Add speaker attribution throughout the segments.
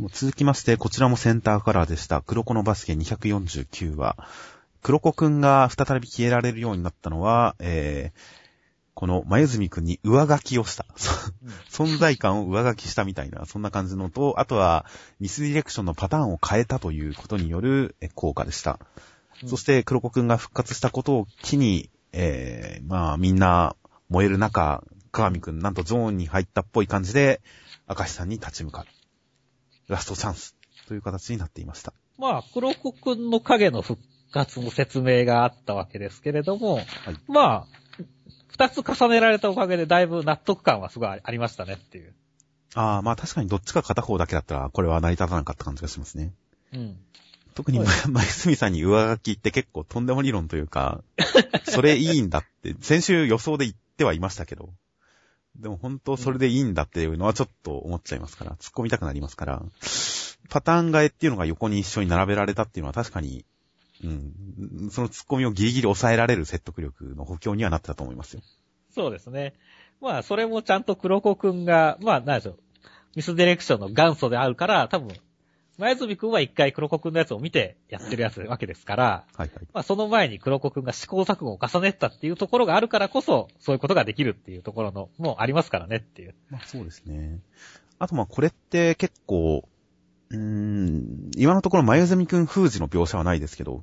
Speaker 1: でも続きまして、こちらもセンターカラーでした。黒子のバスケ249話。黒子くんが再び消えられるようになったのは、えー、この前住くんに上書きをした。存在感を上書きしたみたいな、そんな感じのと、あとはミスディレクションのパターンを変えたということによるえ効果でした。
Speaker 2: うん
Speaker 1: そして黒子くんが復活したことを機に、えー、まあみんな燃える中、鏡くんなんとゾーンに入ったっぽい感じで、明石さんに立ち向かう。ラストチャンスという形になっていました。
Speaker 2: まあ、黒子くんの影の復活の説明があったわけですけれども、まあ、二つ重ねられたおかげでだいぶ納得感はすごいありましたねっていう。
Speaker 1: ああ、まあ確かにどっちか片方だけだったら、これは成り立たなかった感じがしますね。
Speaker 2: うん。
Speaker 1: 特に
Speaker 2: はい
Speaker 1: 前住さんに上書きって結構とんでも理論というか、それいいんだって、先週予想で言ってはいましたけど、でも本当それでいいんだっていうのはちょっと思っちゃいますから、突っ込みたくなりますから、パターン替えっていうのが横に一緒に並べられたっていうのは確かに、うん、その突っ込みをギリギリ抑えられる説得力の補強にはなってたと思いますよ。
Speaker 2: そうですね。まあ、それもちゃんと黒子くんが、まあ、なんでしょう。ミスディレクションの元祖であるから、多分、前住くんは一回黒子くんのやつを見てやってるやつわけですから、
Speaker 1: はいはい。
Speaker 2: まあ、その前に黒子くんが試行錯誤を重ねたっていうところがあるからこそ、そういうことができるっていうところの、もうありますからねっていう。
Speaker 1: まあそうですね。あとまあこれって結構、うーん、今のところ、まゆずみくん封じの描写はないですけど、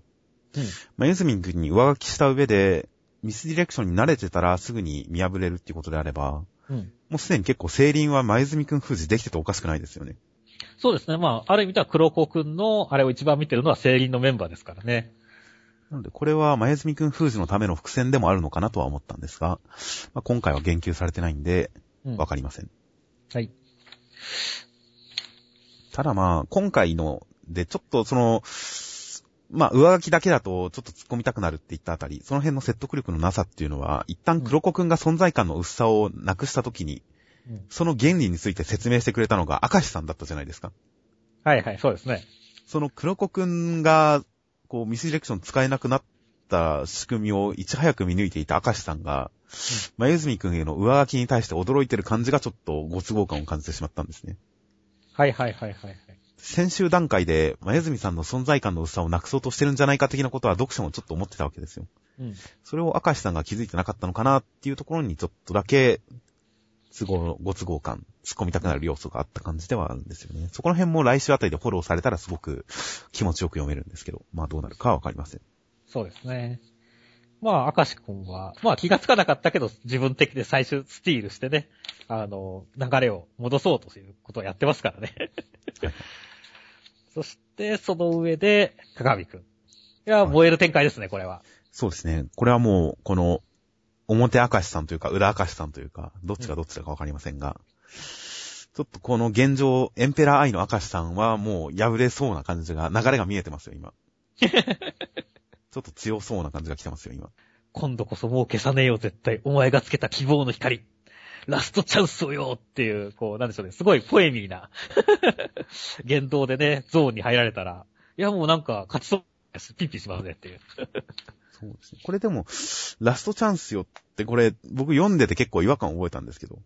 Speaker 2: うん。
Speaker 1: まゆずみくんに上書きした上で、ミスディレクションに慣れてたらすぐに見破れるっていうことであれば、
Speaker 2: うん。
Speaker 1: もうすでに結構、セイリンはまゆずみくん封じできてておかしくないですよね。
Speaker 2: そうですね。まあ、ある意味では黒子くんの、あれを一番見てるのは聖輪のメンバーですからね。
Speaker 1: なので、これは、まゆずみくん封じのための伏線でもあるのかなとは思ったんですが、まあ、今回は言及されてないんで、
Speaker 2: うん。
Speaker 1: わかりません。
Speaker 2: はい。
Speaker 1: ただまあ、今回ので、ちょっとその、まあ、上書きだけだと、ちょっと突っ込みたくなるって言ったあたり、その辺の説得力のなさっていうのは、一旦黒子くんが存在感の薄さをなくしたときに、
Speaker 2: うん
Speaker 1: その原理について説明してくれたのが、明石さんだったじゃないですか。
Speaker 2: はいはい、そうですね。
Speaker 1: その黒子くんが、こう、ミスディレクション使えなくなった仕組みをいち早く見抜いていた明石さんが、まゆずみくんへの上書きに対して驚いてる感じがちょっとご都合感を感じてしまったんですね。
Speaker 2: はいはいはいはいはい。
Speaker 1: 先週段階で、まゆずみさんの存在感の薄さをなくそうとしてるんじゃないか的なことは読者もちょっと思ってたわけですよ。
Speaker 2: うん。
Speaker 1: それを明石さんが気づいてなかったのかなっていうところにちょっとだけ、都合、ご都合感、突っ込みたくなる要素があった感じではあるんですよね。そこら辺も来週あたりでフォローされたらすごく気持ちよく読めるんですけど、まあどうなるかはわかりません。
Speaker 2: そうですね。まあ、明石くんは、まあ気がつかなかったけど、自分的で最終スティールしてね、あの、流れを戻そうということをやってますからね。そして、その上で、鏡くん。いや、
Speaker 1: はい
Speaker 2: 燃える展開ですね、これは。
Speaker 1: そうですね。これはもう、この、表明石さんというか、裏明石さんというか、どっちがどっちだかわかりませんが、ちょっとこの現状、エンペラー愛の明石さんはもう破れそうな感じが、流れが見えてますよ、今。ちょっと強そうな感じが来てますよ、今。
Speaker 2: 今度こそもう消さねえよ、絶対。お前がつけた希望の光。ラストチャンスをよっていう、こう、なんでしょうね。すごいポエミーな 言動でね、ゾーンに入られたら、いやもうなんか勝ちそう。ピッピしますねっていう。
Speaker 1: そうですね。これでも、ラストチャンスよって、これ、僕読んでて結構違和感を覚えたんですけど。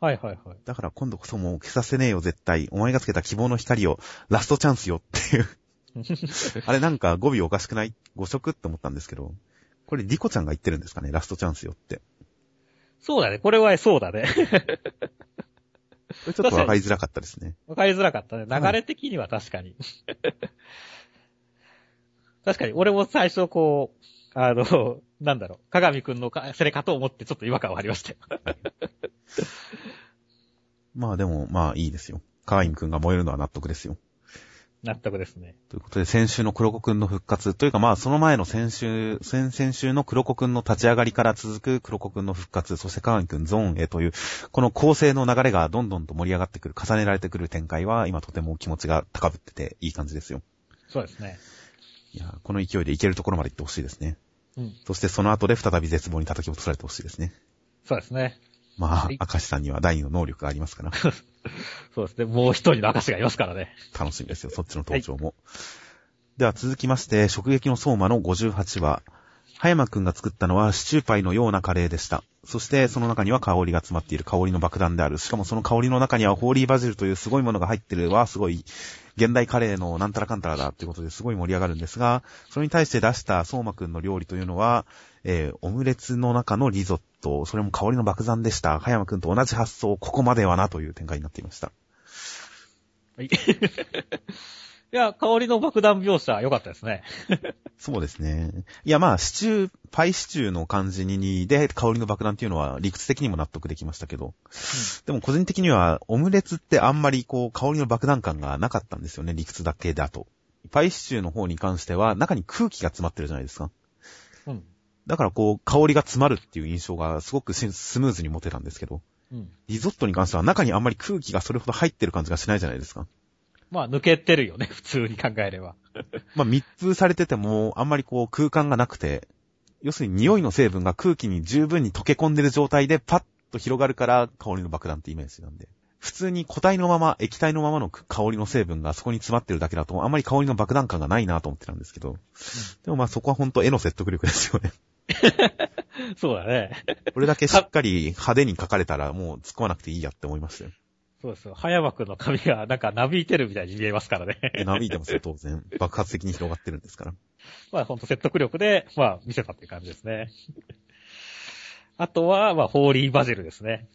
Speaker 2: はいはいはい。
Speaker 1: だから今度こそもう消させねえよ、絶対。お前がつけた希望の光を、ラストチャンスよっていう。あれなんか語尾おかしくない？誤色って思ったんですけど。これ、リコちゃんが言ってるんですかね？ラストチャンスよって。
Speaker 2: そうだね。これはそうだね。
Speaker 1: これちょっとわかりづらかったですね。
Speaker 2: わかりづらかったね。
Speaker 1: はい
Speaker 2: 流れ的には確かに。確かに、俺も最初こう、あの、なんだろう、鏡くんのか、それかと思ってちょっと違和感はありましたよ。
Speaker 1: まあでも、まあいいですよ。カワインくんが燃えるのは納得ですよ。
Speaker 2: 納得ですね。
Speaker 1: ということで、先週の黒子くんの復活、というかまあその前の先週、先々週の黒子くんの立ち上がりから続く黒子くんの復活、そしてカワインくんゾーンへという、この構成の流れがどんどんと盛り上がってくる、重ねられてくる展開は、今とても気持ちが高ぶってていい感じですよ。
Speaker 2: そうですね。
Speaker 1: いや、この勢いでいけるところまで行ってほしいですね。
Speaker 2: うん。
Speaker 1: そしてその後で再び絶望に叩き落とされてほしいですね。
Speaker 2: そうですね。
Speaker 1: まあ
Speaker 2: はい、
Speaker 1: 明石さんには第二の能力がありますから、
Speaker 2: そうですね。もう一人の証がいますからね。
Speaker 1: 楽しみですよ、そっちの登場も。では続きまして、直撃の相馬の58話。葉山くんが作ったのはシチューパイのようなカレーでした。そしてその中には香りが詰まっている香りの爆弾である。しかもその香りの中にはホーリーバジルというすごいものが入ってるはすごい現代カレーのなんたらかんたらだっていうことですごい盛り上がるんですが、それに対して出した相馬くんの料理というのは、えー、オムレツの中のリゾット、それも香りの爆弾でした。葉山くんと同じ発想、ここまではなという展開になっていました。
Speaker 2: はい。いや、香りの爆弾描写良かったですね。
Speaker 1: そうですね。いや、まあ、シチュー、パイシチューの感じに、で、香りの爆弾っていうのは理屈的にも納得できましたけど、でも個人的には、オムレツってあんまりこう、香りの爆弾感がなかったんですよね、理屈だけだと。パイシチューの方に関しては、中に空気が詰まってるじゃないですか。
Speaker 2: うん。
Speaker 1: だからこう、香りが詰まるっていう印象がすごくススムーズに持てたんですけど、
Speaker 2: うん。
Speaker 1: リゾットに関しては中にあんまり空気がそれほど入ってる感じがしないじゃないですか。
Speaker 2: まあ、抜けてるよね、普通に考えれば。
Speaker 1: まあ密封されてても、あんまりこう空間がなくて、要するに匂いの成分が空気に十分に溶け込んでる状態でパッと広がるから香りの爆弾ってイメージなんで。普通に固体のまま、液体のままの香りの成分がそこに詰まってるだけだと、あんまり香りの爆弾感がないなと思ってたんですけど。でもまあそこは本当絵の説得力ですよね。
Speaker 2: そうだね。
Speaker 1: これだけしっかり派手に描かれたらもう突っ込まなくていいやって思いましたよ。
Speaker 2: そうですよ。葉山くんの髪がなんかなびいてるみたいに見えますからね。
Speaker 1: でなびいてますよ、当然。爆発的に広がってるんですから。
Speaker 2: まあほんと説得力で、まあ見せたっていう感じですね。あとは、まあホーリーバジルですね。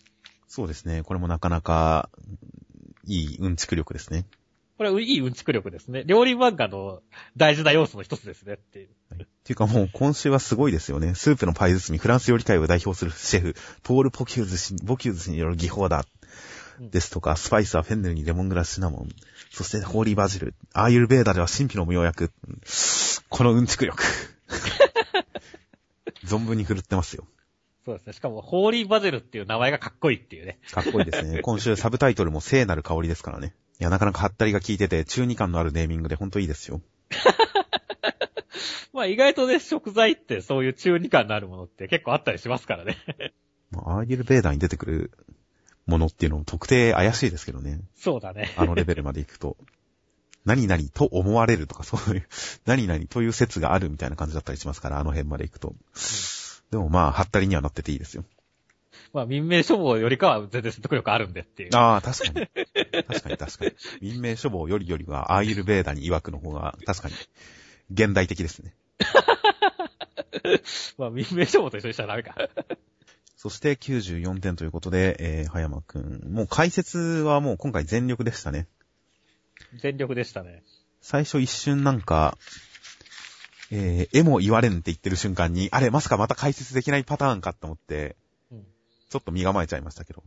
Speaker 1: そうですね。これもなかなか、いいうんちく力ですね。
Speaker 2: これいいうんちく力ですね。料理漫画の大事な要素の一つですねっていう。
Speaker 1: っていうかもう今週はすごいですよね。スープのパイ包み、フランス料理界を代表するシェフ、ポール・ポキューズ氏、ボキューズ氏による技法だ。ですとか、スパイスはフェンネルにレモングラスシナモン。そしてホーリーバジル。アーユルベーダでは神秘の無用薬。このうんちく力。存分に振るってますよ。
Speaker 2: そうですね。しかも、ホーリーバジルっていう名前がかっこいいっていうね。
Speaker 1: かっこいいですね。今週サブタイトルも聖なる香りですからね。いや、なかなかハったりが効いてて、中二感のあるネーミングでほんといいですよ。
Speaker 2: まあ意外とね、食材ってそういう中二感のあるものって結構あったりしますからね。
Speaker 1: まあアーユルベーダーに出てくるものっていうのも特定怪しいですけどね。
Speaker 2: そうだね。
Speaker 1: あのレベルまで行くと。何々と思われるとかそういう、何々という説があるみたいな感じだったりしますから、あの辺まで行くと。でもまあ、ハったりにはなってていいですよ。
Speaker 2: まあ民名処方よりかは全然説得力あるんでっていう。
Speaker 1: ああ、確かに。確かに確かに。民名処方よりよりは、アーユルベーダに曰くの方が、確かに、現代的ですね。
Speaker 2: まあ民名処方と一緒にしたらダメか。
Speaker 1: そして94点ということで、えー、葉山くん。もう解説はもう今回全力でしたね。
Speaker 2: 全力でしたね。
Speaker 1: 最初一瞬なんか、えー、絵も言われんって言ってる瞬間に、あれ、まさかまた解説できないパターンかって思って、
Speaker 2: うん。
Speaker 1: ちょっと身構えちゃいましたけど。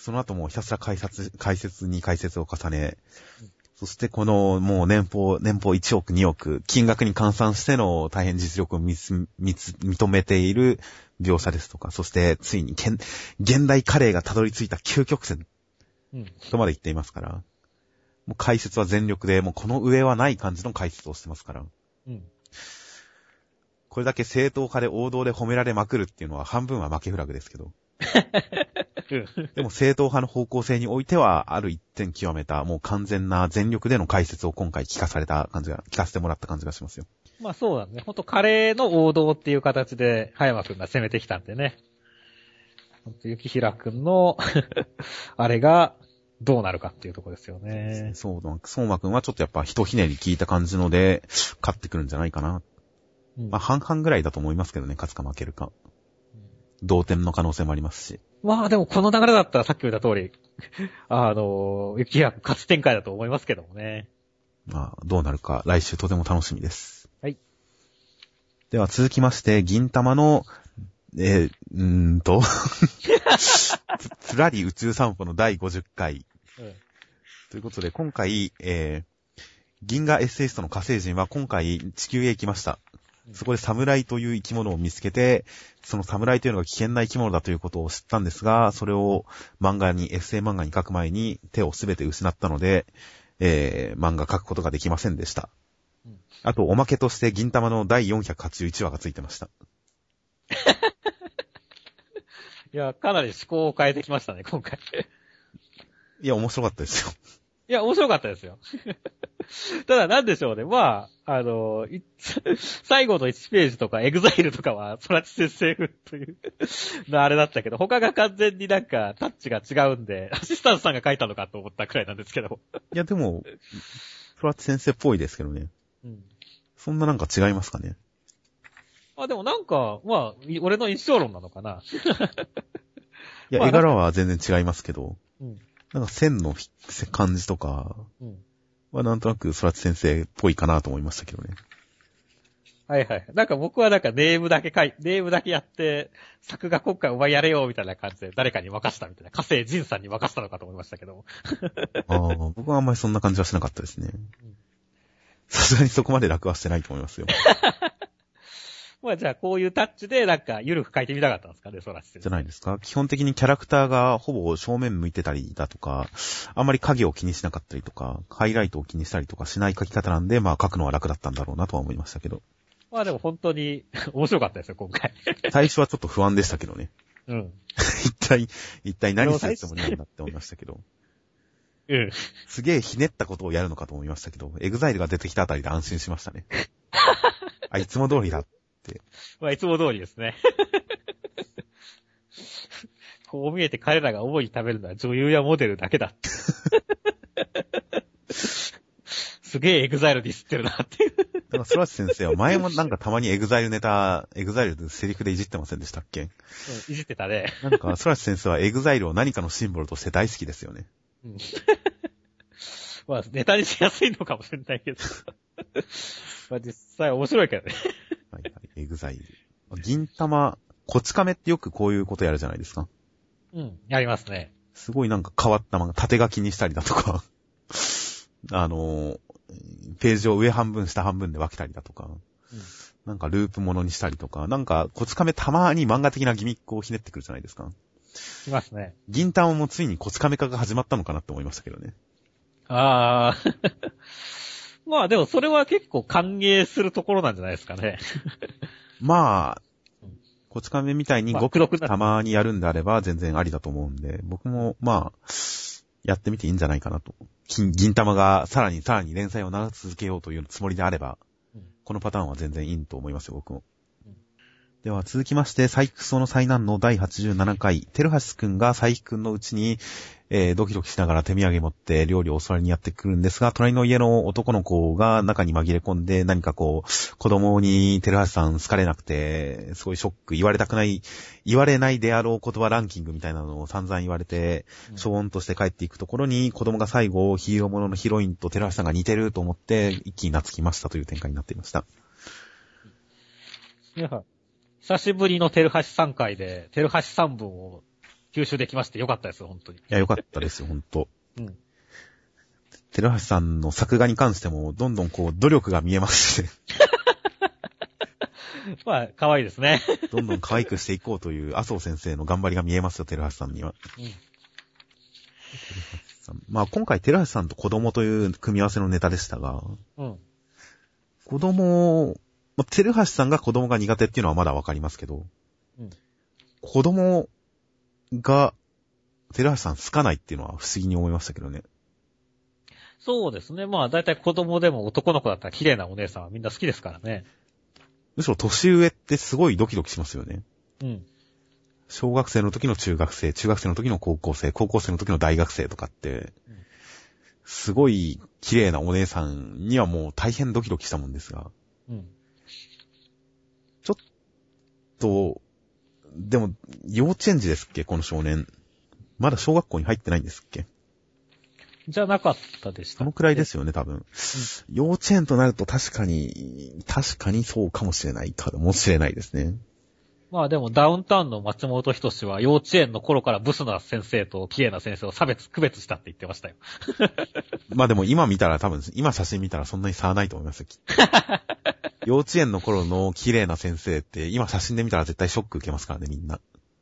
Speaker 1: その後もうひたすら解説、解説に解説を重ね、そしてこのもう年俸、年俸1億2億、金額に換算しての大変実力を見つ見つ認めている描写ですとか、そしてついに現現代カレーがたどり着いた究極線
Speaker 2: うん。
Speaker 1: とまで言っていますから、もう解説は全力で、もうこの上はない感じの解説をしてますから、
Speaker 2: うん。
Speaker 1: これだけ正当化で王道で褒められまくるっていうのは半分は負けフラグですけど、
Speaker 2: うん。
Speaker 1: でも正統派の方向性においては、ある一点極めた、もう完全な全力での解説を今回聞かされた感じが、聞かせてもらった感じがしますよ。
Speaker 2: まあそうだね。ほんとカレーの王道っていう形で、葉山くんが攻めてきたんでね。ほんと、雪平くんの、あれが、どうなるかっていうとこですよね。
Speaker 1: そうだ、相馬くんはちょっとやっぱ一ひねり聞いた感じので、勝ってくるんじゃないかな。
Speaker 2: うん
Speaker 1: まあ半々ぐらいだと思いますけどね、勝つか負けるか。同点の可能性もありますし。
Speaker 2: まあでもこの流れだったらさっき言った通り、あの、雪平くん勝つ展開だと思いますけどもね。
Speaker 1: まあ、どうなるか、来週とても楽しみです。
Speaker 2: はい。
Speaker 1: では続きまして、銀玉の、えー、うーんと、つつらり宇宙散歩の第50回。
Speaker 2: うん。
Speaker 1: ということで、今回、えー、銀河エッセイストの火星人は今回地球へ行きました。そこで侍という生き物を見つけて、その侍というのが危険な生き物だということを知ったんですが、それを漫画に、エッセイ漫画に書く前に手をすべて失ったので、えー、漫画書くことができませんでした
Speaker 2: うん。
Speaker 1: あと、おまけとして銀魂の第481話がついてました。
Speaker 2: いや、かなり趣向を変えてきましたね、今回。
Speaker 1: いや、面白かったですよ。
Speaker 2: いや、面白かったですよ。ただなんでしょうね。まあ、あの、い最後の1ページとかエグザイルとかは、空知先生風というのあれだったけど、他が完全になんかタッチが違うんで、アシスタントさんが書いたのかと思ったくらいなんですけど。
Speaker 1: いや、でも、フラッチ先生っぽいですけどね。
Speaker 2: うん。
Speaker 1: そんななんか違いますかね？
Speaker 2: あ、でもなんか、まあ、い俺の印象論なのかな。
Speaker 1: いや、
Speaker 2: まあ
Speaker 1: 絵柄は全然違いますけど、
Speaker 2: うん。
Speaker 1: なんか線のひ感じとか
Speaker 2: うん。
Speaker 1: はなんとなく空知先生っぽいかなと思いましたけどね。
Speaker 2: はいはい。なんか僕はなんかネームだけ書い、ネームだけやって、作画今回お前やれよみたいな感じで誰かに任したみたいな、火星仁さんに任したのかと思いましたけど。
Speaker 1: ああ、僕はあんまりそんな感じはしなかったですね。さすがにそこまで楽はしてないと思いますよ。
Speaker 2: まあじゃあこういうタッチでなんか緩く書いてみたかったんですかね、ソラシ先生。
Speaker 1: じゃないですか。基本的にキャラクターがほぼ正面向いてたりだとか、あんまり影を気にしなかったりとか、ハイライトを気にしたりとかしない書き方なんで、まあ書くのは楽だったんだろうなとは思いましたけど。
Speaker 2: まあでも本当に面白かったですよ、今回。
Speaker 1: 最初はちょっと不安でしたけどね。
Speaker 2: うん。
Speaker 1: 一体、一体何するつもりなんだって思いましたけど。
Speaker 2: うん。
Speaker 1: すげえひねったことをやるのかと思いましたけど、エグザイルが出てきたあたりで安心しましたね。あ、いつも通りだ。
Speaker 2: まあいつも通りですね。こう見えて彼らが主に食べるのは女優やモデルだけだ。すげえエグザイルディスってるなっていう。
Speaker 1: だから、空知先生は前もなんかたまにエグザイルネタ、エグザイルでセリフでいじってませんでしたっけ？
Speaker 2: うんいじってたね。
Speaker 1: なんか、空知先生はエグザイルを何かのシンボルとして大好きですよね。
Speaker 2: うん まあ、ネタにしやすいのかもしれないけど。まあ実際面白いけどね。
Speaker 1: はいはい、エグザイル。銀魂、こち亀ってよくこういうことやるじゃないですか。
Speaker 2: うん。やりますね。
Speaker 1: すごいなんか変わった漫画、縦書きにしたりだとか、あの、ページを上半分下半分で分けたりだとか、
Speaker 2: うん
Speaker 1: なんかループものにしたりとか、なんか、こち亀たまに漫画的なギミックをひねってくるじゃないですか。
Speaker 2: しますね。
Speaker 1: 銀玉もついにこち亀化が始まったのかなって思いましたけどね。
Speaker 2: ああ。まあでもそれは結構歓迎するところなんじゃないですかね。
Speaker 1: まあ
Speaker 2: うん、
Speaker 1: こち亀みたいに
Speaker 2: まあ
Speaker 1: ごくたまにやるんであれば全然ありだと思うんで、僕もまあ、やってみていいんじゃないかなと。金銀玉がさらにさらに連載を長く続けようというつもりであれば、
Speaker 2: うん
Speaker 1: このパターンは全然いいと思いますよ、僕も
Speaker 2: うん。
Speaker 1: では続きまして、サイクソの災難の第87回、テルハシくんがサイクくんのうちに、えードキドキしながら手土産持って料理を教わりにやってくるんですが、隣の家の男の子が中に紛れ込んで何かこう、子供にテルハシさん好かれなくて、すごいショック、言われたくない、言われないであろう言葉ランキングみたいなのを散々言われて、
Speaker 2: うん。
Speaker 1: ショーンとして帰っていくところに子供が最後ヒーローもののヒロインとテルハシさんが似てると思って一気に懐きましたという展開になっていました。
Speaker 2: いや久しぶりのテルハシ3回で、テルハシ3本を吸収できましてよかったですよ、本当に。
Speaker 1: いや、よかったですよ、ほんと。
Speaker 2: うん。
Speaker 1: テルハシさんの作画に関しても、どんどんこう、努力が見えますしね。
Speaker 2: まあ、可愛いですね。
Speaker 1: どんどん可愛くしていこうという、麻生先生の頑張りが見えますよ、テルハシさんには。
Speaker 2: うん。
Speaker 1: まあ、今回、テルハシさんと子供という組み合わせのネタでしたが、
Speaker 2: うん。
Speaker 1: 子供、まあ、テルハシさんが子供が苦手っていうのはまだわかりますけど、
Speaker 2: うん
Speaker 1: 子供が、テルハシさん好かないっていうのは不思議に思いましたけどね。
Speaker 2: そうですね。まあ、だいたい子供でも男の子だったら綺麗なお姉さんはみんな好きですからね。
Speaker 1: むしろ年上ってすごいドキドキしますよね。
Speaker 2: うん。
Speaker 1: 小学生の時の中学生、中学生の時の高校生、高校生の時の大学生とかって
Speaker 2: うん、
Speaker 1: すごい綺麗なお姉さんにはもう大変ドキドキしたもんですが、
Speaker 2: うん。
Speaker 1: と、でも、幼稚園児ですっけ？この少年。まだ小学校に入ってないんですっけ？
Speaker 2: じゃなかったでした。
Speaker 1: そのくらいですよね、多分。幼稚園となると確かに、確かにそうかもしれないかもしれないですね。
Speaker 2: まあでもダウンタウンの松本人志は幼稚園の頃からブスな先生と綺麗な先生を差別、区別したって言ってましたよ。
Speaker 1: まあでも今見たら多分、今写真見たらそんなに差はないと思いますよ、きっと。幼稚園の頃の綺麗な先生って、今写真で見たら絶対ショック受けますからね、みんな。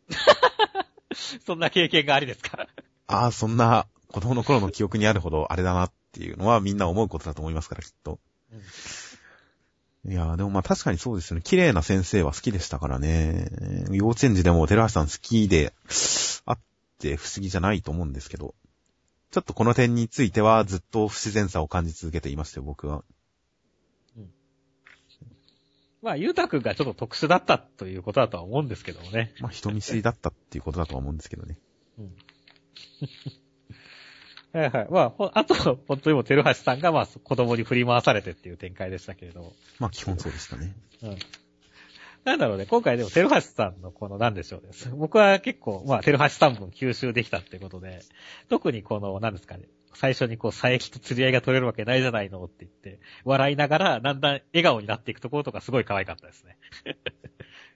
Speaker 2: そんな経験がありですか？
Speaker 1: ああ、そんな子供の頃の記憶にあるほどあれだなっていうのはみんな思うことだと思いますから、きっと。いやー、でもまあ確かにそうですよね。綺麗な先生は好きでしたからね。幼稚園児でも寺橋さん好きであって不思議じゃないと思うんですけど。ちょっとこの点についてはずっと不自然さを感じ続けていましたよ、僕は。
Speaker 2: まあ、ゆうたくんがちょっと特殊だったということだとは思うんですけどもね。
Speaker 1: まあ、人見知りだったっていうことだとは思うんですけどね。
Speaker 2: うん。はいはい。まあ、ほあと、本当にもう、テルハシさんが、まあ、子供に振り回されてっていう展開でしたけれども。
Speaker 1: まあ、基本そうでしたね。
Speaker 2: うん。なんだろうね、今回でも、テルハシさんのこの、なんでしょうね。僕は結構、まあ、テルハシさん分吸収できたってことで、特にこの、なんですかね。最初にこう、佐伯と釣り合いが取れるわけないじゃないのって言って、笑いながら、だんだん笑顔になっていくところとかすごい可愛かったですね。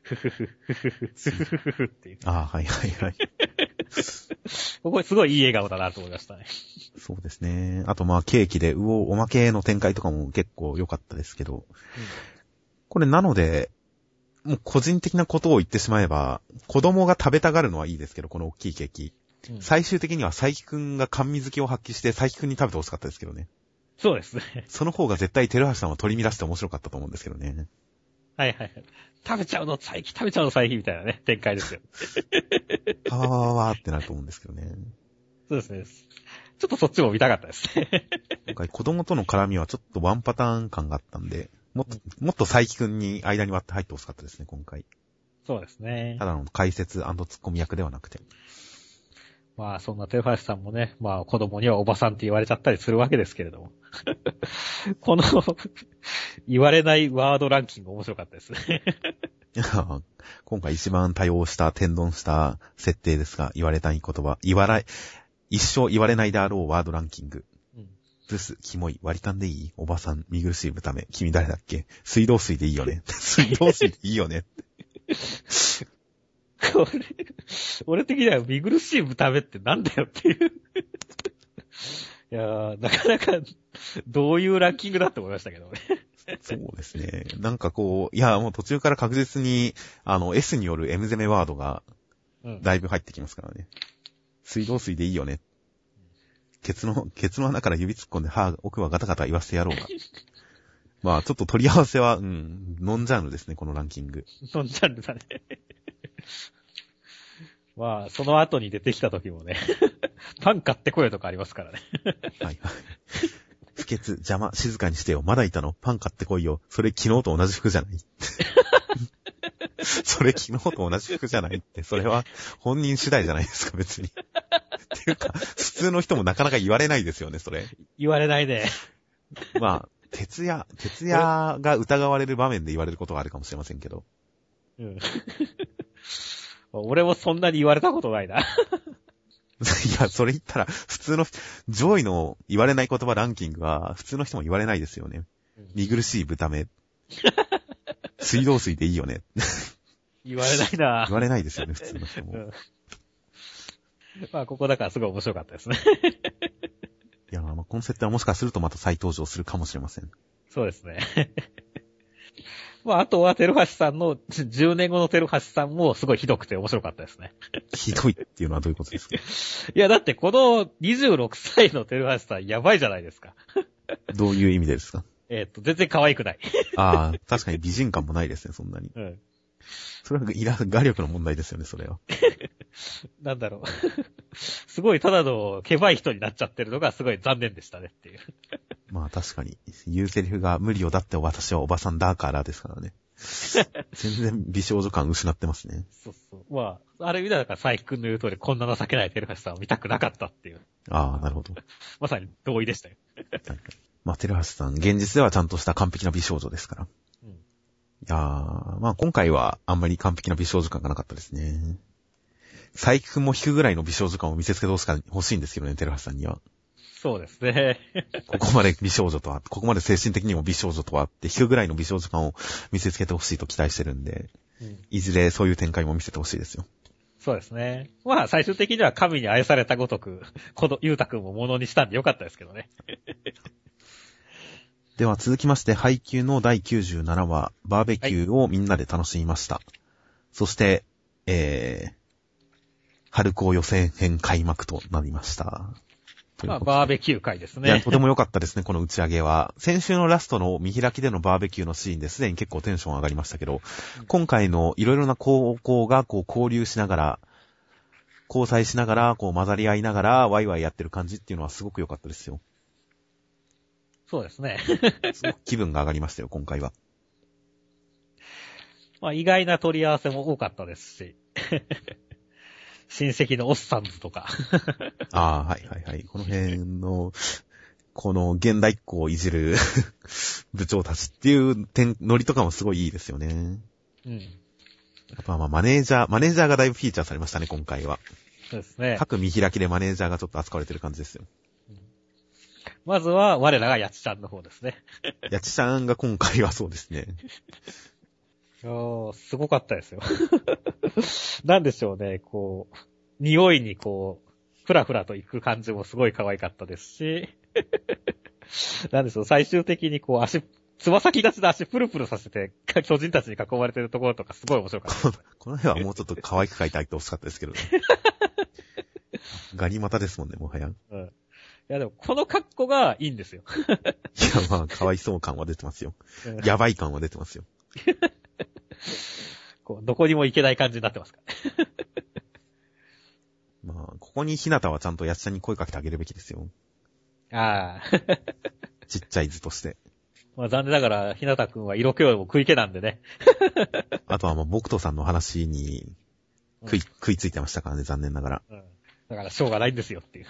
Speaker 2: ふふふ、ふふふ、ふふふふっていう。
Speaker 1: ああ、はいはいはい。
Speaker 2: ここすごいいい笑顔だなと思いましたね。
Speaker 1: そうですね。あとまあ、ケーキで、うお、おまけの展開とかも結構良かったですけど、これなので、もう個人的なことを言ってしまえば、子供が食べたがるのはいいですけど、この大きいケーキ。
Speaker 2: うん
Speaker 1: 最終的には佐伯くんが甘味好きを発揮して佐伯くんに食べてほしかったですけどね。
Speaker 2: そうですね。
Speaker 1: その方が絶対、テルハシさんは取り乱して面白かったと思うんですけどね。
Speaker 2: はいはいはい。食べちゃうの、佐伯、食べちゃうの、佐伯みたいなね、展開ですよ。
Speaker 1: パワワワワーってなると思うんですけどね。
Speaker 2: そうですね。ちょっとそっちも見たかったですね。
Speaker 1: 今回子供との絡みはちょっとワンパターン感があったんで、もっと、もっと佐伯くんに間に割って入ってほしかったですね、今回。
Speaker 2: そうですね
Speaker 1: た。だの解説ツッコミ役ではなくて。
Speaker 2: まあ、そんなテルファイスさんもね、まあ、子供にはおばさんって言われちゃったりするわけですけれども。この、言われないワードランキング面白かったですね。
Speaker 1: 今回一番多用した、天丼した設定ですが、言われたい言葉、言わない、一生言われないであろうワードランキング。
Speaker 2: うん
Speaker 1: ブス、キモい、割り勘でいい？おばさん、見苦しい豚目。君誰だっけ？水道水でいいよね。水道水でいいよね。
Speaker 2: これ、俺的には見苦しい豚目ってなんだよっていう。いやー、なかなか、どういうランキングだって思いましたけどね。
Speaker 1: そうですね。なんかこう、いや、もう途中から確実に、あの、S による M 攻めワードが
Speaker 2: うん。
Speaker 1: だいぶ入ってきますからね。水道水でいいよね。ケツの、ケツの穴から指突っ込んで、歯、奥はガタガタ言わせてやろうか。まあ、ちょっと取り合わせは、うん、ノンジャンルですね、このランキング。
Speaker 2: ノンジャンルだね。まあ、その後に出てきた時もね、パン買ってこいよとかありますからね。
Speaker 1: はいはい。不潔、邪魔、静かにしてよ。まだいたの？パン買ってこいよ。それ昨日と同じ服じゃない？それ昨日と同じ服じゃないって、それは本人次第じゃないですか、別に。っていうか、普通の人もなかなか言われないですよね、それ。
Speaker 2: 言われないね。
Speaker 1: まあ、徹夜、徹夜が疑われる場面で言われることがあるかもしれませんけど。
Speaker 2: うん。俺もそんなに言われたことないな。
Speaker 1: いや、それ言ったら、普通の、上位の言われない言葉ランキングは、普通の人も言われないですよね。見苦しい豚目。水道水でいいよね。
Speaker 2: 言われないな
Speaker 1: 言われないですよね、普通の人も。い
Speaker 2: うんまあ、ここだからすごい面白かったですね。
Speaker 1: や、まあ、この設定はもしかするとまた再登場するかもしれません。
Speaker 2: そうですね。まあ、あとは、テルハシさんの、10年後のテルハシさんもすごいひどくて面白かったですね。
Speaker 1: ひどいっていうのはどういうことですか？
Speaker 2: いや、だってこの26歳のテルハシさんやばいじゃないですか。
Speaker 1: どういう意味でですか？
Speaker 2: えっ、と、全然可愛くない。
Speaker 1: ああ、確かに美人感もないですね、そんなに。
Speaker 2: うん。
Speaker 1: それは、いら、画力の問題ですよね、それは。
Speaker 2: なんだろう。すごいただのケバい人になっちゃってるのがすごい残念でしたねっていう。
Speaker 1: まあ確かに、言うセリフが無理よだって私はおばさんだからですからね。全然美少女感失ってますね。
Speaker 2: そうそう。まあ、あれ見たら佐伯くんの言う通りこんな情けないテルハシさんを見たくなかったっていう。
Speaker 1: ああ、なるほど。
Speaker 2: まさに同意でしたよ。
Speaker 1: まあ、テレハスさん、現実ではちゃんとした完璧な美少女ですから。
Speaker 2: うん。
Speaker 1: いやー、まあ今回はあんまり完璧な美少女感がなかったですね。佐伯くんも引くぐらいの美少女感を見せつけてほしいんですけどね、テレハスさんには。
Speaker 2: そうですね。
Speaker 1: ここまで美少女とは、ここまで精神的にも美少女とはって、引くぐらいの美少女感を見せつけてほしいと期待してるんで、
Speaker 2: うん。
Speaker 1: いずれそういう展開も見せてほしいですよ。
Speaker 2: そうですね。まあ、最終的には神に愛されたごとく、この、ゆうたくんもものにしたんでよかったですけどね。
Speaker 1: では続きまして、配給の第97話、バーベキューをみんなで楽しみました。そして、えー、春高予選編開幕となりました。
Speaker 2: まあ、バーベキュー会です
Speaker 1: いや、
Speaker 2: ね
Speaker 1: と。ても良かったですね、この打ち上げは。先週のラストの見開きでのバーベキューのシーンですでに結構テンション上がりましたけど、今回のいろいろな高校がこう交流しながら、交際しながら、こう混ざり合いながら、ワイワイやってる感じっていうのはすごく良かったですよ。
Speaker 2: そうですね。
Speaker 1: すごく気分が上がりましたよ、今回は。
Speaker 2: まあ意外な取り合わせも多かったですし。親戚のオッサンズとか。
Speaker 1: ああ、はいはいはい。この辺の、この現代っ子をいじる 部長たちっていう点、ノリとかもすごいいいですよね。
Speaker 2: うん。
Speaker 1: あとはまあマネージャー、マネージャーがだいぶフィーチャーされましたね、今回は。
Speaker 2: そうですね。
Speaker 1: 各見開きでマネージャーがちょっと扱われてる感じですよ。
Speaker 2: まずは、我らがやちちゃんの方ですね。
Speaker 1: やちちゃんが今回はそうですね。
Speaker 2: いやー、すごかったですよ。なんでしょうね、こう、匂いにこう、ふらふらと行く感じもすごい可愛かったですし、なんでしょう、最終的にこう足、つま先立ちで足プルプルさせて、巨人たちに囲まれてるところとかすごい面白かった。
Speaker 1: この辺はもうちょっと可愛く描いてあげてほしかったですけどね。ガニ股ですもんね、もはや。い
Speaker 2: うん。いやでも、この格好がいいんですよ。
Speaker 1: や、まあ、かわいそう感は出てますよ。
Speaker 2: うん
Speaker 1: やばい感は出てますよ。
Speaker 2: こうどこにも行けない感じになってますか？ら。
Speaker 1: まあ、ここにひなたはちゃんとやっちゃんに声かけてあげるべきですよ。
Speaker 2: ああ。
Speaker 1: ちっちゃい図として。
Speaker 2: まあ残念ながら、ひなたくんは色気よりも食い気なんでね。
Speaker 1: あとはまあ、僕とさんの話に食い、食いついてましたからね、残念ながら。
Speaker 2: うん。だから、しょうがないんですよっていう。
Speaker 1: い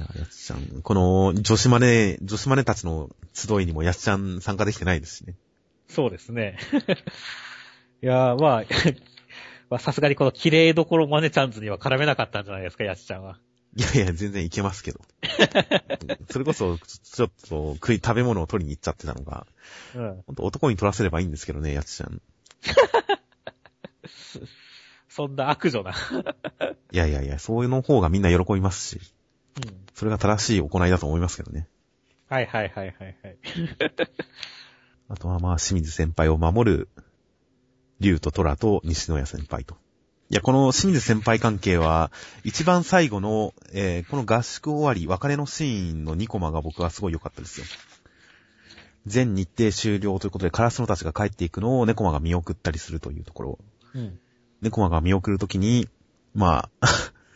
Speaker 1: や、やっちゃん、この女子マネ、女子マネたちの集いにもやっちゃん参加できてないですしね。
Speaker 2: そうですね。いやー、まあ、まあさすがにこの綺麗どころマネチャンズには絡めなかったんじゃないですか、やちちゃんは。
Speaker 1: いやいや、全然いけますけど。それこそ、ちょっと食い、食べ物を取りに行っちゃってたのが、
Speaker 2: うん。
Speaker 1: ほんと男に取らせればいいんですけどね、やつちゃん。
Speaker 2: そんな悪女な。
Speaker 1: いやいやいや、そういうの方がみんな喜びますし、
Speaker 2: うん。
Speaker 1: それが正しい行いだと思いますけどね。
Speaker 2: はいはいはいはいはい。
Speaker 1: あとはまあ、清水先輩を守る、竜と虎と西野谷先輩と。いや、この清水先輩関係は、一番最後の、えーこの合宿終わり、別れのシーンの2コマが僕はすごい良かったですよ。全日程終了ということで、カラスノたちが帰っていくのを猫マが見送ったりするというところ。
Speaker 2: うん。
Speaker 1: 猫マが見送るときに、まあ、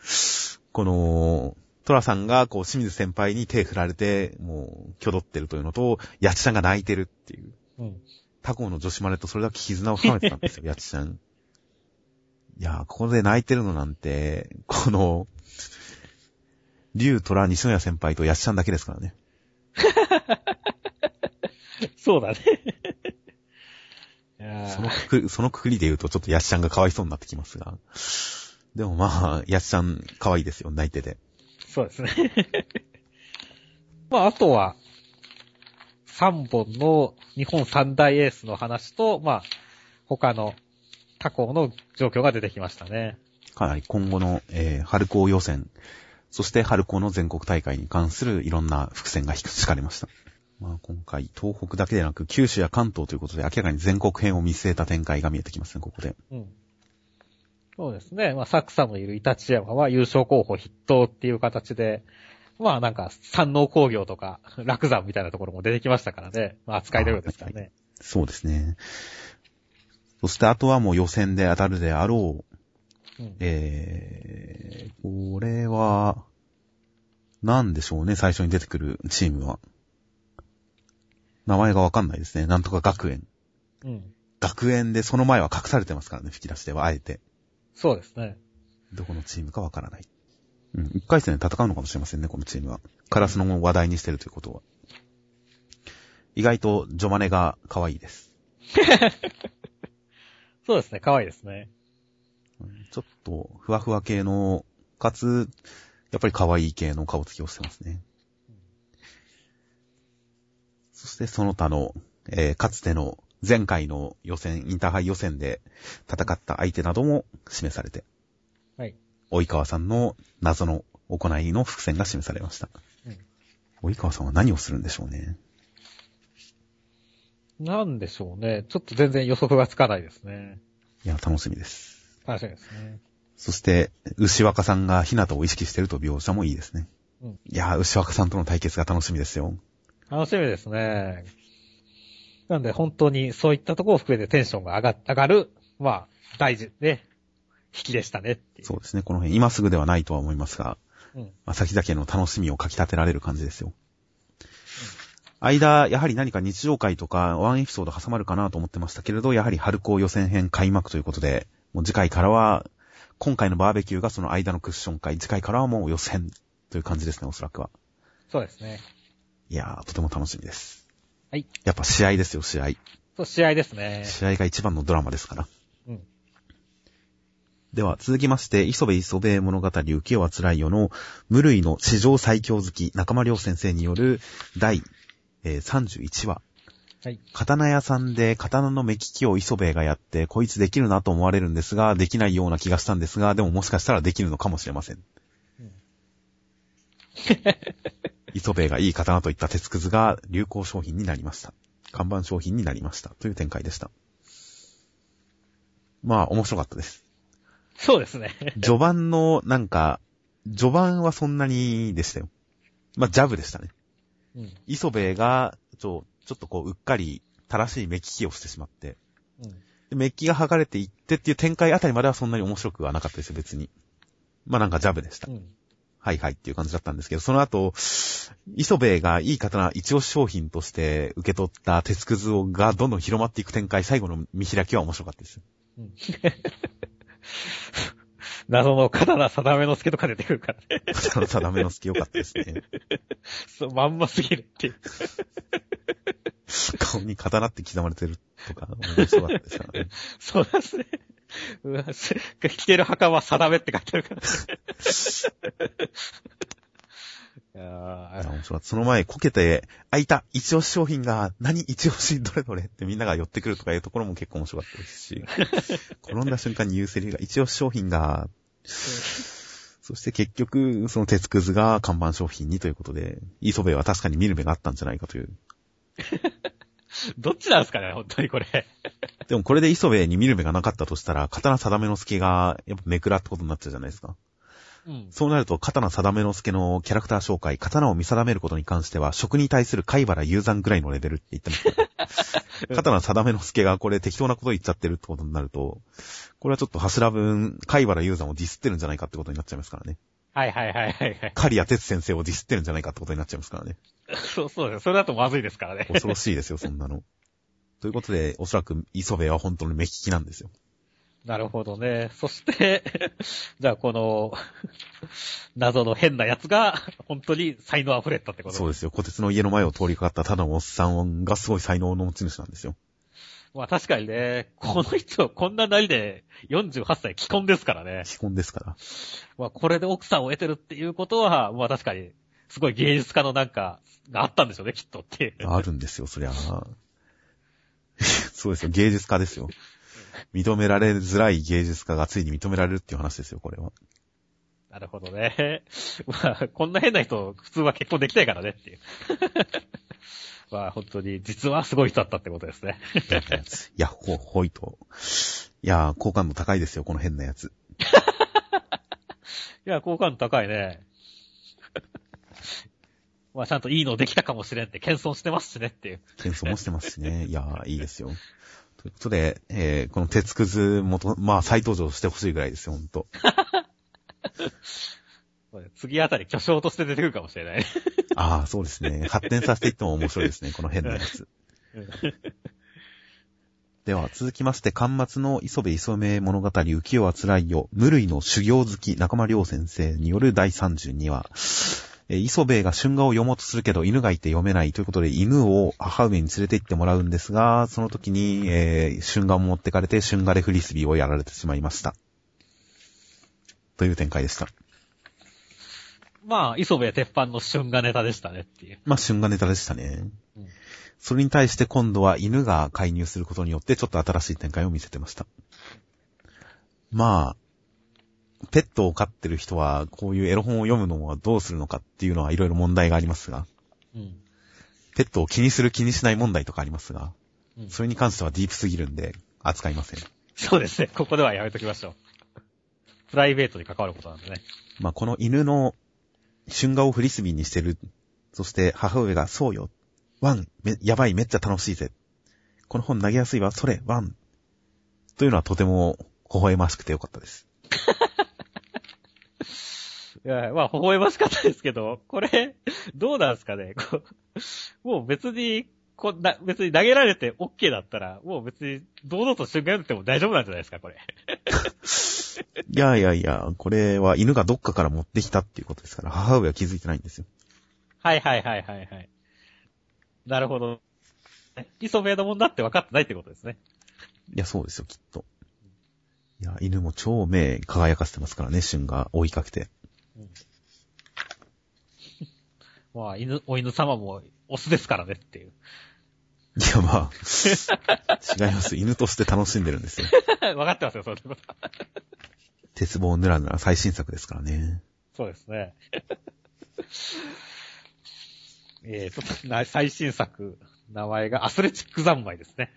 Speaker 1: この、トラさんが、こう、清水先輩に手振られて、もう、挙動ってるというのと、ヤチちゃんが泣いてるっていう。
Speaker 2: うん。
Speaker 1: 他校の女子マネとそれだけ絆を深めてたんですよ、ヤチちゃん。いやー、ここで泣いてるのなんて、この、竜、トラ、西野谷先輩とヤチちゃんだけですからね。
Speaker 2: そうだね。
Speaker 1: そのくく、そのくくりで言うとちょっとヤチちゃんがかわいそうになってきますが。でもまあ、ヤチちゃん可愛いですよ、泣いてて。
Speaker 2: そうですね。まあ、あとは、3本の日本三大エースの話と、まあ、他の他校の状況が出てきましたね。
Speaker 1: かなり今後の、えー春高予選、そして春高の全国大会に関するいろんな伏線が敷かれました。まあ今回、東北だけでなく九州や関東ということで明らかに全国編を見据えた展開が見えてきますね、ここで。
Speaker 2: うん。そうですね。まあ、サクサのいるイタチ山は優勝候補筆頭っていう形で、まあなんか山王工業とか 楽山みたいなところも出てきましたからね。まあ扱いのようですからね。
Speaker 1: そうですね。そしてあとはもう予選で当たるであろう、
Speaker 2: うん
Speaker 1: えー、これは、なんでしょうね、最初に出てくるチームは。名前がわかんないですね。なんとか学園。
Speaker 2: うん。
Speaker 1: 学園でその前は隠されてますからね、吹き出しでは、あえて。
Speaker 2: そうですね。
Speaker 1: どこのチームかわからない。うん、一回戦で戦うのかもしれませんね、このチームは。カラスの話題にしてるということは。意外とジョマネが可愛いです。
Speaker 2: そうですね。可愛いですね。
Speaker 1: うんちょっと、ふわふわ系の、かつ、やっぱり可愛い系の顔つきをしてますね。そしてその他の、えーかつての前回の予選、インターハイ予選で戦った相手なども示されて、
Speaker 2: はい。
Speaker 1: 及川さんの謎の行いの伏線が示されました。
Speaker 2: うん
Speaker 1: 及川さんは何をするんでしょうね？
Speaker 2: なんでしょうね。ちょっと全然予測がつかないですね。
Speaker 1: いや、楽しみです。
Speaker 2: 楽しみですね。
Speaker 1: そして、牛若さんが日向を意識してると描写もいいですね。
Speaker 2: うん
Speaker 1: いや、牛若さんとの対決が楽しみですよ。
Speaker 2: 楽しみですね。なんで本当にそういったところを含めてテンションが上が上がる、まあ、大事で、引きでしたね。
Speaker 1: そうですね。この辺、今すぐではないとは思いますが、
Speaker 2: うん。
Speaker 1: まあ、先々の楽しみをかき立てられる感じですよ。間、やはり何か日常会とかワンエピソード挟まるかなと思ってましたけれど、やはり春高予選編開幕ということで、もう次回からは、今回のバーベキューがその間のクッション会、次回からはもう予選という感じですね、おそらくは。
Speaker 2: そうですね。
Speaker 1: いやー、とても楽しみです。
Speaker 2: はい。
Speaker 1: やっぱ試合ですよ、試合。
Speaker 2: そう、試合ですね。
Speaker 1: 試合が一番のドラマですから。
Speaker 2: うん。
Speaker 1: では、続きまして、磯部磯部物語浮世は辛いよの無類の史上最強好き中間良先生による第、えー31話。
Speaker 2: はい。
Speaker 1: 刀屋さんで刀の目利きを磯部がやって、こいつできるなと思われるんですが、できないような気がしたんですが、でももしかしたらできるのかもしれません。
Speaker 2: うん
Speaker 1: 磯部がいい刀といった鉄くずが流行商品になりました。看板商品になりました。という展開でした。まあ、面白かったです。
Speaker 2: そうですね。
Speaker 1: 序盤の、なんか、序盤はそんなにでしたよ。まあ、ジャブでしたね。
Speaker 2: うん。
Speaker 1: 磯部が、ちょ、ちょっとこう、うっかり正しい目利きをしてしまって、
Speaker 2: うん。
Speaker 1: でメッキが剥がれていってっていう展開あたりまではそんなに面白くはなかったですよ、別に。まあなんかジャブでした
Speaker 2: う。ん。
Speaker 1: はいはいっていう感じだったんですけど、その後、磯部がいい刀、一押し商品として受け取った鉄くずがどんどん広まっていく展開、最後の見開きは面白かったです。
Speaker 2: うん。謎の刀定めの助とか出てくるからね。
Speaker 1: 刀 定めの好き良かったですね。
Speaker 2: そう、まんますぎるっていう。
Speaker 1: 顔に刀って刻まれてるとか、面白かったですからね。
Speaker 2: そうですね。うわ、す着てる墓は定めって書いてあるからね。
Speaker 1: その前、こけて、あ、いた一押し商品が、何一押しどれどれってみんなが寄ってくるとかいうところも結構面白かったですし、転んだ瞬間に言うセリフが、一押し商品が、そして結局、その鉄くずが看板商品にということで、磯部は確かに見る目があったんじゃないかという。
Speaker 2: どっちなんですかね、本当にこれ。
Speaker 1: でもこれで磯部に見る目がなかったとしたら、刀定めの助が、やっぱめくらってことになっちゃうじゃないですか。
Speaker 2: うん。
Speaker 1: そうなると、刀定めの助のキャラクター紹介、刀を見定めることに関しては、食に対する貝原雄山ぐらいのレベルって言ってます。刀定めの助がこれ適当なこと言っちゃってるってことになると、これはちょっと柱分、貝原雄山をディスってるんじゃないかってことになっちゃいますからね。
Speaker 2: はいはいはいはいはい。
Speaker 1: 刈谷哲先生をディスってるんじゃないかってことになっちゃいますからね。
Speaker 2: そうそうです。それだとまずいですからね。
Speaker 1: 恐ろしいですよ、そんなの。ということで、おそらく磯部は本当の目利きなんですよ。
Speaker 2: なるほどね。そして、じゃあこの、謎の変なやつが、本当に才能溢れたってこと？
Speaker 1: そうですよ。小鉄の家の前を通りかかったただのおっさんがすごい才能の持ち主なんですよ。
Speaker 2: まあ確かにね、この人、こんななりで48歳既婚ですからね。
Speaker 1: 基本ですから。
Speaker 2: まあこれで奥さんを得てるっていうことは、まあ確かに、すごい芸術家のなんか、があったんでしょうね、きっとって。
Speaker 1: あるんですよ、そりゃ。そうですよ、芸術家ですよ。認められづらい芸術家がついに認められるっていう話ですよ、これは。
Speaker 2: なるほどね。まあ、こんな変な人、普通は結婚できないからねっていう。まあ本当に、実はすごい人だったってことですね。
Speaker 1: いや、ほ、ほいと。いや、好感度高いですよ、この変なやつ。
Speaker 2: いや、好感度高いね。まあちゃんといいのできたかもしれんって謙遜してますしねっていう。
Speaker 1: 謙遜もしてますしね。いや、いいですよ。ということで、えー、この鉄くず元、まあ再登場してほしいぐらいですよ、ほんと。
Speaker 2: 次あたり巨匠として出てくるかもしれない。
Speaker 1: ああ、そうですね。発展させていっても面白いですね、この変なやつ。では、続きまして、巻末の磯部磯目物語浮世は辛いよ、無類の修行好き中間良先生による第32話。えー磯部が春画を読もうとするけど犬がいて読めないということで犬を母上に連れて行ってもらうんですが、その時に、えー春画を持ってかれて春画でフリスビーをやられてしまいました。という展開でした。
Speaker 2: まあ、磯部鉄板の春画ネタでしたねっていう。
Speaker 1: まあ、春画ネタでしたね。
Speaker 2: うん
Speaker 1: それに対して今度は犬が介入することによってちょっと新しい展開を見せてました。まあ、ペットを飼ってる人はこういうエロ本を読むのはどうするのかっていうのはいろいろ問題がありますが、
Speaker 2: うん。
Speaker 1: ペットを気にする気にしない問題とかありますが、
Speaker 2: うん
Speaker 1: それに関してはディープすぎるんで扱いません。
Speaker 2: そうですね。ここではやめときましょう。プライベートに関わることなんでね。
Speaker 1: まあ、この犬の春画をフリスビーにしてる。そして母上がそうよ。ワン、め、やばい、めっちゃ楽しいぜ。この本投げやすいわ、それ、ワン。というのはとても微笑ましくてよかったです。
Speaker 2: いや、まあ、微笑ましかったですけど、これ、どうなんですかね？こうもう別に、こんな、別に投げられて OK だったら、もう別に、堂々と瞬間打っても大丈夫なんじゃないですか、これ。
Speaker 1: いやいやいや、これは犬がどっかから持ってきたっていうことですから、母上は気づいてないんですよ。
Speaker 2: はいはいはいはいはい。なるほど。磯部のもんだって分かってないってことですね。
Speaker 1: いや、そうですよ、きっと。いや、犬も超目輝かせてますからね、旬が追いかけて。
Speaker 2: うん、まあ、犬、お犬様もオスですからねっていう。
Speaker 1: いや、まあ、違います。犬として楽しんでるんですよ。
Speaker 2: 分かってますよ、そういうこと。
Speaker 1: 鉄棒ぬらぬら最新作ですからね。
Speaker 2: そうですね。えー、ちょっとな、最新作、名前がアスレチック三昧ですね。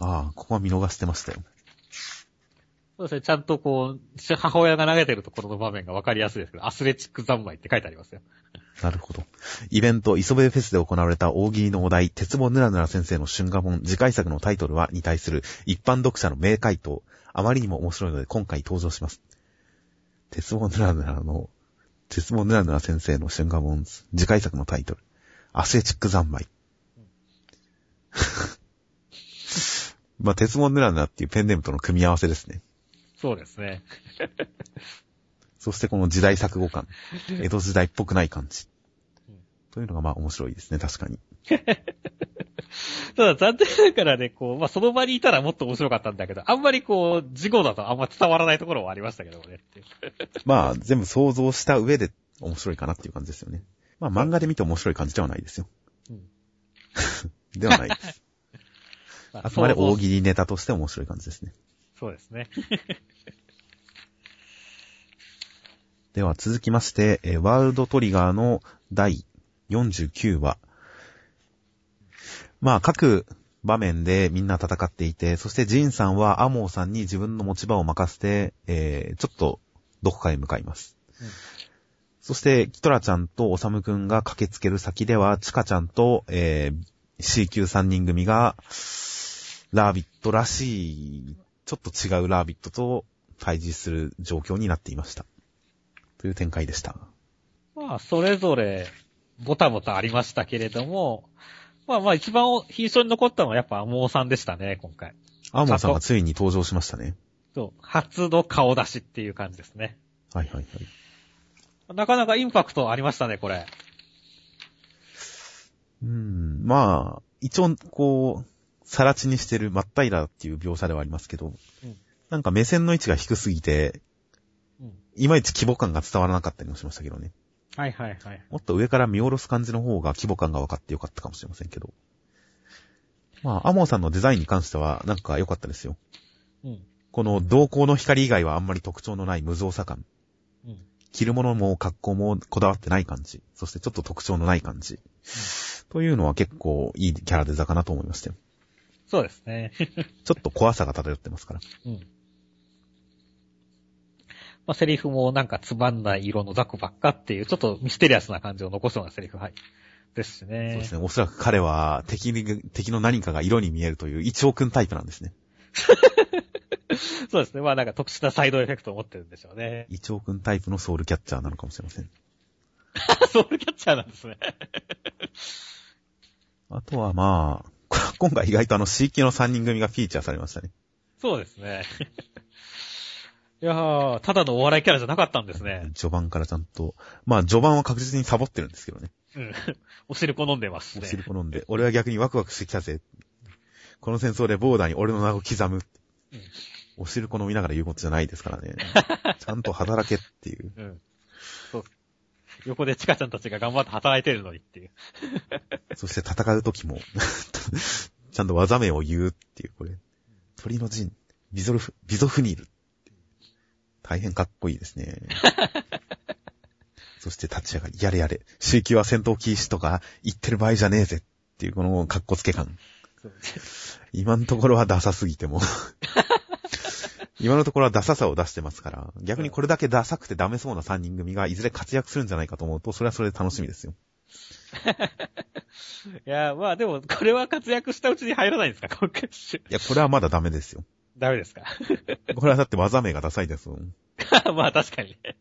Speaker 1: ああ、ここは見逃してましたよ。
Speaker 2: そうですね、ちゃんとこう、母親が投げてるところの場面がわかりやすいですけど、アスレチック三昧って書いてありますよ。
Speaker 1: なるほど。イベント、磯部フェスで行われた大喜利のお題、鉄棒ぬらぬら先生の春画本、次回作のタイトルはに対する一般読者の名回答、あまりにも面白いので今回登場します。鉄棒ぬらぬらの、鉄棒ぬらぬら先生の春画本、次回作のタイトル、アスレチック三昧。まあ、鉄棒ぬらぬらっていうペンネームとの組み合わせですね。
Speaker 2: そうですね。
Speaker 1: そしてこの時代錯誤感。江戸時代っぽくない感じ。というのがまあ面白いですね、確かに。
Speaker 2: ただ残念ながらね、こう、まあ、その場にいたらもっと面白かったんだけど、あんまりこう、事故だとあんま伝わらないところはありましたけどね。
Speaker 1: まあ、全部想像した上で面白いかなっていう感じですよね。まあ、漫画で見て面白い感じではないですよ。うん、ではないです。あくまで大喜利ネタとして面白い感じですね。
Speaker 2: そうですね。
Speaker 1: では続きまして、えワールドトリガーの第49話。まあ、各場面でみんな戦っていて、そしてジンさんはアモーさんに自分の持ち場を任せて、えー、ちょっとどこかへ向かいます。うん、そして、キトラちゃんとオサムくんが駆けつける先では、チカちゃんと、えー、C 級3人組が、ラービットらしい、ちょっと違うラービットと対峙する状況になっていました。という展開でした。
Speaker 2: まあ、それぞれ、ボタボタありましたけれども、まあまあ一番印象に残ったのはやっぱアモーさんでしたね、今回。
Speaker 1: アモーさんがついに登場しましたね。
Speaker 2: そう。初の顔出しっていう感じですね。
Speaker 1: はいはいはい。
Speaker 2: なかなかインパクトありましたね、これ。
Speaker 1: うん、まあ、一応、こう、さら地にしてる真っ平らっていう描写ではありますけど、うん、なんか目線の位置が低すぎて、いまいち規模感が伝わらなかったりもしましたけどね。
Speaker 2: はいはいはい。
Speaker 1: もっと上から見下ろす感じの方が規模感が分かってよかったかもしれませんけど。まあ、アモーさんのデザインに関しては、なんか良かったですよ。うん。この瞳孔の光以外はあんまり特徴のない無造作感。うん。着るものも格好もこだわってない感じ。そしてちょっと特徴のない感じ。うん、というのは結構いいキャラデザかなと思いましたよ。
Speaker 2: そうですね。
Speaker 1: ちょっと怖さが漂ってますから。うん。
Speaker 2: まあ、セリフもなんかつまんない色のザクばっかっていう、ちょっとミステリアスな感じを残すようなセリフ、はい。ですしね。
Speaker 1: そうですね。おそらく彼は敵に、敵の何かが色に見えるという一億タイプなんですね。
Speaker 2: そうですね。まあなんか特殊なサイドエフェクトを持ってるんでしょうね。
Speaker 1: 一億タイプのソウルキャッチャーなのかもしれません。
Speaker 2: ソウルキャッチャーなんですね。
Speaker 1: あとはまあ、今回意外とあの C 級の3人組がフィーチャーされましたね。
Speaker 2: そうですね。いやー、ただのお笑いキャラじゃなかったんですね。
Speaker 1: 序盤からちゃんと。まあ、序盤は確実にサボってるんですけどね。
Speaker 2: うん。お汁粉飲んでます
Speaker 1: ね。お汁粉飲んで。俺は逆にワクワクしてきたぜ。この戦争でボーダーに俺の名を刻む。うん。お汁粉飲みながら言うことじゃないですからね。ちゃんと働けっていう。うん。
Speaker 2: そう。横でチカちゃんたちが頑張って働いてるのにっていう。
Speaker 1: そして戦う時も ちゃんと技名を言うっていう、これ。鳥の陣、ビゾルフ、ビゾフニール。大変かっこいいですね。そして立ち上がり、やれやれ、周期は戦闘禁止とか言ってる場合じゃねえぜっていうこの格好つけ感。今のところはダサすぎても 今のところはダサさを出してますから、逆にこれだけダサくてダメそうな3人組がいずれ活躍するんじゃないかと思うと、それはそれで楽しみですよ。
Speaker 2: いや、まあでも、これは活躍したうちに入らないんですか、今回。い
Speaker 1: や、これはまだダメですよ。
Speaker 2: ダメですか？
Speaker 1: これはだって技名がダサいですもん。
Speaker 2: まあ確かにね。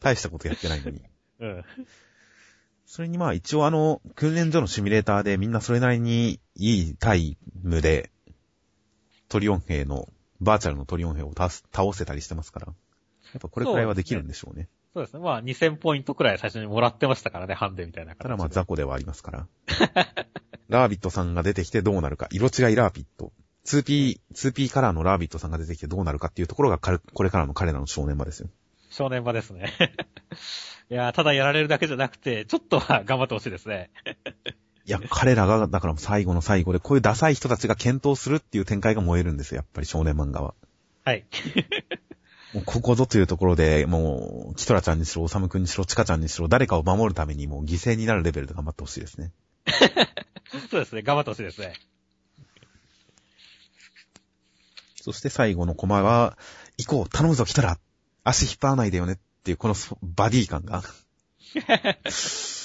Speaker 1: 大したことやってないのに。
Speaker 2: うん。
Speaker 1: それにまあ一応あの、訓練所のシミュレーターでみんなそれなりにいいタイムで、トリオン兵の、バーチャルのトリオン兵を倒せたりしてますから。やっぱこれくらいはできるんでしょうね。
Speaker 2: そうですね。まあ2000ポイントくらい最初にもらってましたからね、ハンデみたいな。
Speaker 1: ただまあ雑魚ではありますから。ラービットさんが出てきてどうなるか。色違いラービット。2P、2P カラーのラービットさんが出てきてどうなるかっていうところが彼これからの彼らの正念場ですよ。
Speaker 2: 少年場ですね。いやーただやられるだけじゃなくて、ちょっとは頑張ってほしいですね。
Speaker 1: いや、彼らが、だから最後の最後で、こういうダサい人たちが検討するっていう展開が燃えるんですよ、やっぱり少年漫画は。
Speaker 2: はい。
Speaker 1: もうここぞというところで、もう、キトラちゃんにしろ、オサムくんにしろ、チカちゃんにしろ、誰かを守るためにもう犠牲になるレベルで頑張ってほしいですね。
Speaker 2: そうですね。頑張ってほしいですね。
Speaker 1: そして最後のコマは、行こう、頼むぞ、キトラ足引っ張らないでよねっていう、このそバディ感が。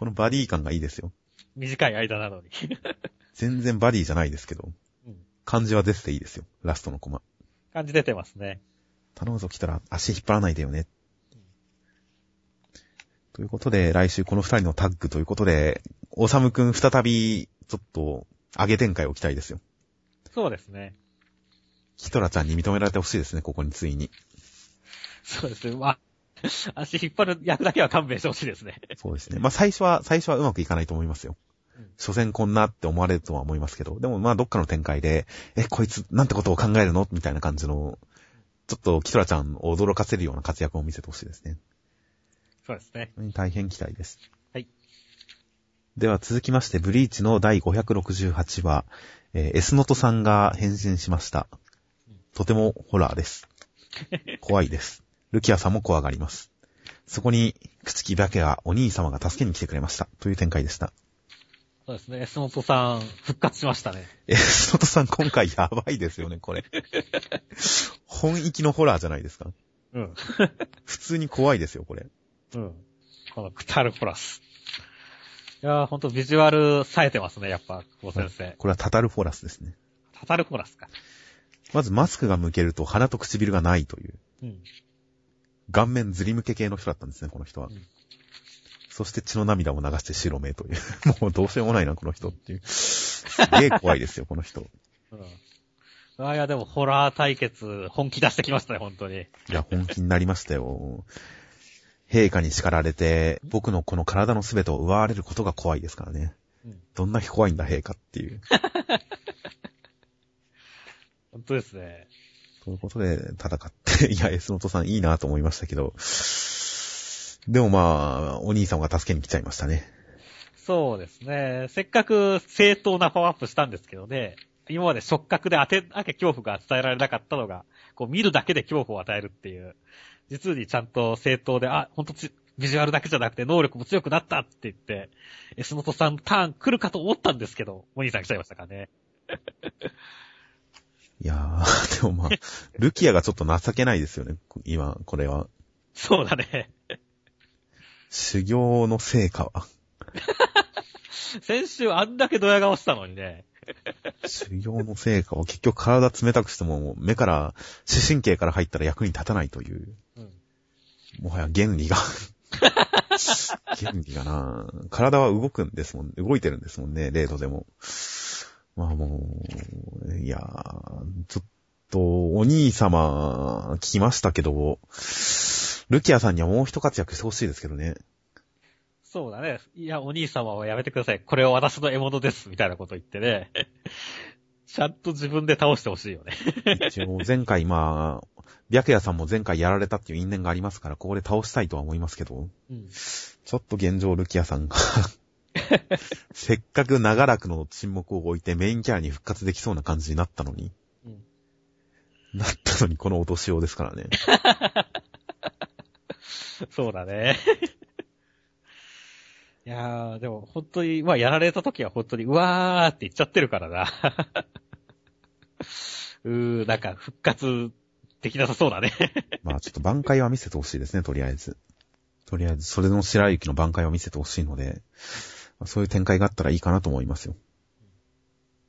Speaker 1: このバディ感がいいですよ。
Speaker 2: 短い間なのに。
Speaker 1: 全然バディじゃないですけど、
Speaker 2: うん
Speaker 1: 漢字は出てていいですよ。ラストのコマ。
Speaker 2: 感じ出てますね。
Speaker 1: 頼むぞ来たら足引っ張らないでよね。ということで、来週この二人のタッグということで、オサムくん再び、ちょっと、上げ展開を期待ですよ。
Speaker 2: そうですね。
Speaker 1: キトラちゃんに認められてほしいですね、ここについに。
Speaker 2: そうですね。まあ、足引っ張る役だけは勘弁してほしいですね。
Speaker 1: そうですね。まあ最初は、最初はうまくいかないと思いますよ
Speaker 2: うん。
Speaker 1: 所詮こんなって思われるとは思いますけど、でもまあどっかの展開で、え、こいつなんてことを考えるの？みたいな感じの、ちょっとキトラちゃんを驚かせるような活躍を見せてほしいですね。
Speaker 2: そうですね。
Speaker 1: 大変期待です。
Speaker 2: はい。
Speaker 1: では続きまして、ブリーチの第568話、えー、エスノトさんが変身しました。とてもホラーです。怖いです。ルキアさんも怖がります。そこに、口木だけはお兄様が助けに来てくれました。という展開でした。
Speaker 2: そうですね。エスモトさん、復活しましたね。
Speaker 1: エスノトさん今回やばいですよね、これ。本域のホラーじゃないですか。
Speaker 2: うん。
Speaker 1: 普通に怖いですよ、これ。
Speaker 2: うん。このクタルプラス。いやー、ほんとビジュアル冴えてますね、やっぱ、久保先生。
Speaker 1: これはタタルフォラスですね。
Speaker 2: タタルプラスか。
Speaker 1: まずマスクが向けると鼻と唇がないという。
Speaker 2: うん。
Speaker 1: 顔面ずり向け系の人だったんですね、この人は。
Speaker 2: うん
Speaker 1: そして血の涙を流して白目という。もうどうしようもないな、この人っていう。すげえ怖いですよ、この人。
Speaker 2: うん。あいや、でも、ホラー対決、本気出してきましたね、本当に。
Speaker 1: いや、本気になりましたよ。陛下に叱られて、僕のこの体の全てを奪われることが怖いですからね。
Speaker 2: うん。
Speaker 1: どんなに怖いんだ、陛下っていう。
Speaker 2: 本当ですね。
Speaker 1: ということで、戦って、いや、エスノトさんいいなと思いましたけど。でもまあ、お兄さんが助けに来ちゃいましたね。
Speaker 2: そうですね。せっかく正当なパワーアップしたんですけどね、今まで触覚で当てなきゃ恐怖が伝えられなかったのが、こう見るだけで恐怖を与えるっていう、実にちゃんと正当で、あ、ほんとビジュアルだけじゃなくて能力も強くなったって言って、エスノトさんターン来るかと思ったんですけど、お兄さん来ちゃいましたからね。
Speaker 1: いやー、でもまあ、ルキアがちょっと情けないですよね、今、これは。
Speaker 2: そうだね。
Speaker 1: 修行の成果は。
Speaker 2: 先週あんだけドヤ顔したのにね。
Speaker 1: 修行の成果は結局体冷たくしても目から、視神経から入ったら役に立たないという、
Speaker 2: うん。
Speaker 1: もはや原理が、原理がな体は動くんですもん、動いてるんですもんね、0度でも。まあもう、いやー、ちょっと、お兄様、聞きましたけど、ルキアさんにはもう一活躍してほしいですけどね。
Speaker 2: そうだね。いや、お兄様はやめてください。これは私の獲物です。みたいなこと言ってね。ちゃんと自分で倒してほしいよね。
Speaker 1: 一応、前回まあ、白夜さんも前回やられたっていう因縁がありますから、ここで倒したいとは思いますけど、
Speaker 2: うん。
Speaker 1: ちょっと現状ルキアさんが、せっかく長らくの沈黙を置いてメインキャラに復活できそうな感じになったのに、
Speaker 2: うん。
Speaker 1: なったのにこの落としようですからね。
Speaker 2: そうだね。いやー、でも本当に、まあやられた時は本当に、うわーって言っちゃってるからな。うー、なんか復活できなさそうだね。
Speaker 1: まあちょっと挽回は見せてほしいですね、とりあえず。とりあえず、それの白雪の挽回を見せてほしいので、まあそういう展開があったらいいかなと思いますよ。